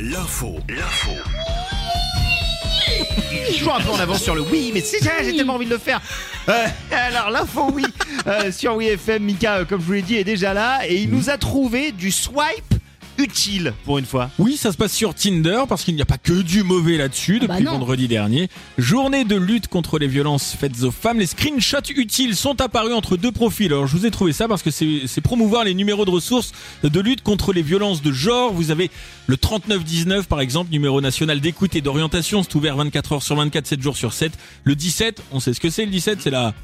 L'info, l'info. Je suis toujours un peu en avance sur le oui, mais c'est ça, j'ai tellement envie de le faire. Euh, alors l'info oui euh, sur WeFM, Mika, euh, comme je vous l'ai dit, est déjà là et il nous a trouvé du swipe utile pour une fois. Oui, ça se passe sur Tinder parce qu'il n'y a pas que du mauvais là-dessus Ah bah depuis non. vendredi dernier. Journée de lutte contre les violences faites aux femmes. Les screenshots utiles sont apparus entre deux profils. Alors je vous ai trouvé ça parce que c'est c'est promouvoir les numéros de ressources de lutte contre les violences de genre. Vous avez le 3919 par exemple, numéro national d'écoute et d'orientation. C'est ouvert 24 heures sur 24, 7 jours sur 7. Le 17, on sait ce que c'est le 17, c'est la...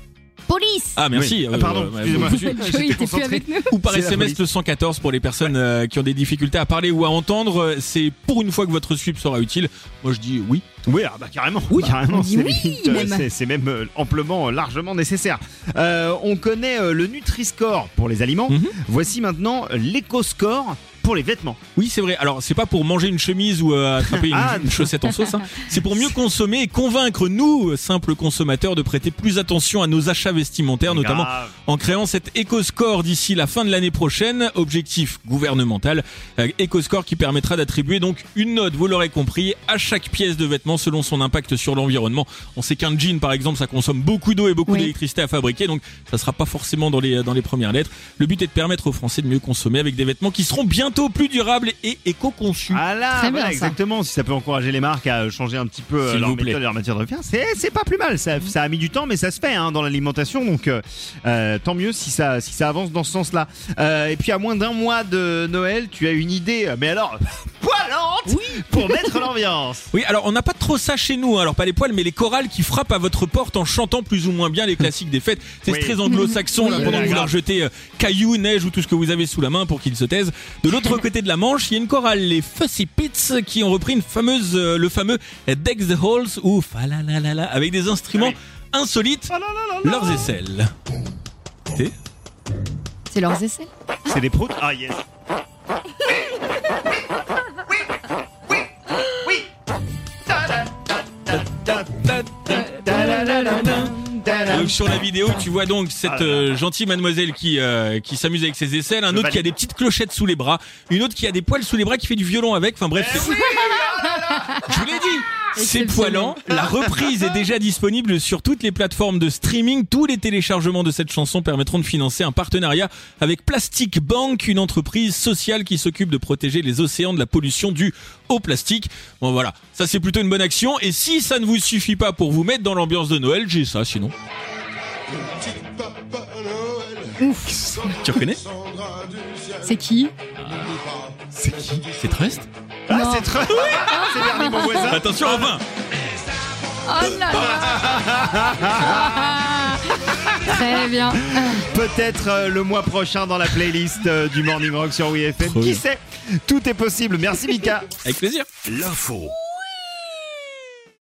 Police Ah merci. Oui. Ah, Euh, pardon, ouais, excusez-moi. J'étais était plus concentré. avec nous. ou par SMS police. le 114 pour les personnes euh, qui ont des difficultés à parler ou à entendre. Euh, C'est pour une fois que votre sweep sera utile. Moi je dis oui. Oui, ah bah carrément, oui, carrément, on dit c'est oui, limite, euh, même. c'est- c'est même euh, amplement, euh, largement nécessaire. Euh, on connaît euh, le Nutri-Score pour les aliments. Mhm. Voici maintenant l'Eco-Score pour les vêtements. Oui, c'est vrai. Alors, c'est pas pour manger une chemise ou euh, attraper une, Ah. une chaussette en sauce. hein. C'est pour mieux consommer et convaincre nous, simples consommateurs, de prêter plus attention à nos achats vestimentaires, notamment Grave. en créant cet EcoScore d'ici la fin de l'année prochaine. Objectif gouvernemental. Euh, EcoScore qui permettra d'attribuer donc une note, vous l'aurez compris, à chaque pièce de vêtement selon son impact sur l'environnement. On sait qu'un jean, par exemple, ça consomme beaucoup d'eau et beaucoup Oui. d'électricité à fabriquer, donc ça sera pas forcément dans les, dans les premières lettres. Le but est de permettre aux Français de mieux consommer avec des vêtements qui seront bientôt plus durables et éco-conçus. Ah là, Très voilà, bien, ça. exactement. Si ça peut encourager les marques à changer un petit peu euh, S'il leur vous plaît. méthode et leur matière de faire, c'est c'est pas plus mal. Ça, ça a mis du temps, mais ça se fait hein, dans l'alimentation. Donc euh, euh, tant mieux si ça si ça avance dans ce sens-là. Euh, et puis à moins d'un mois de Noël, tu as une idée, mais alors poilante pour mettre l'ambiance. Oui, alors on n'a pas trop ça chez nous, hein. alors pas les poils, mais les chorales qui frappent à votre porte en chantant plus ou moins bien les classiques des fêtes. C'est Oui. très anglo-saxon, là, Oui. pendant que vous leur jetez euh, cailloux, neige ou tout ce que vous avez sous la main pour qu'ils se taisent. De l'autre côté de la Manche, il y a une chorale, les Fussy Pits, qui ont repris une fameuse, euh, le fameux Deck the Halls ou Falalalala, avec des instruments insolites, leurs aisselles. C'est C'est leurs essais. C'est des proutes? Ah yes. Donc sur la vidéo, tu vois donc cette Ah euh, gentille mademoiselle qui euh, qui s'amuse avec ses aisselles, un autre qui a des petites clochettes sous les bras, une autre qui a des poils sous les bras qui fait du violon avec. Enfin bref, c'est- je vous l'ai dit. C'est poilant. La reprise est déjà disponible sur toutes les plateformes de streaming. Tous les téléchargements de cette chanson permettront de financer un partenariat avec Plastic Bank, une entreprise sociale qui s'occupe de protéger les océans de la pollution due au plastique. Bon voilà, ça c'est plutôt une bonne action. Et si ça ne vous suffit pas pour vous mettre dans l'ambiance de Noël, j'ai ça sinon. Tu reconnais C'est qui C'est qui C'est Trust Ah Non. c'est très. c'est Bernie mon voisin. Attention enfin Oh là là Très bien. Peut-être euh, le mois prochain dans la playlist euh, du Morning Rock sur WeFM. Trop Qui bien. sait? Tout est possible. Merci Mika. Avec plaisir L'info.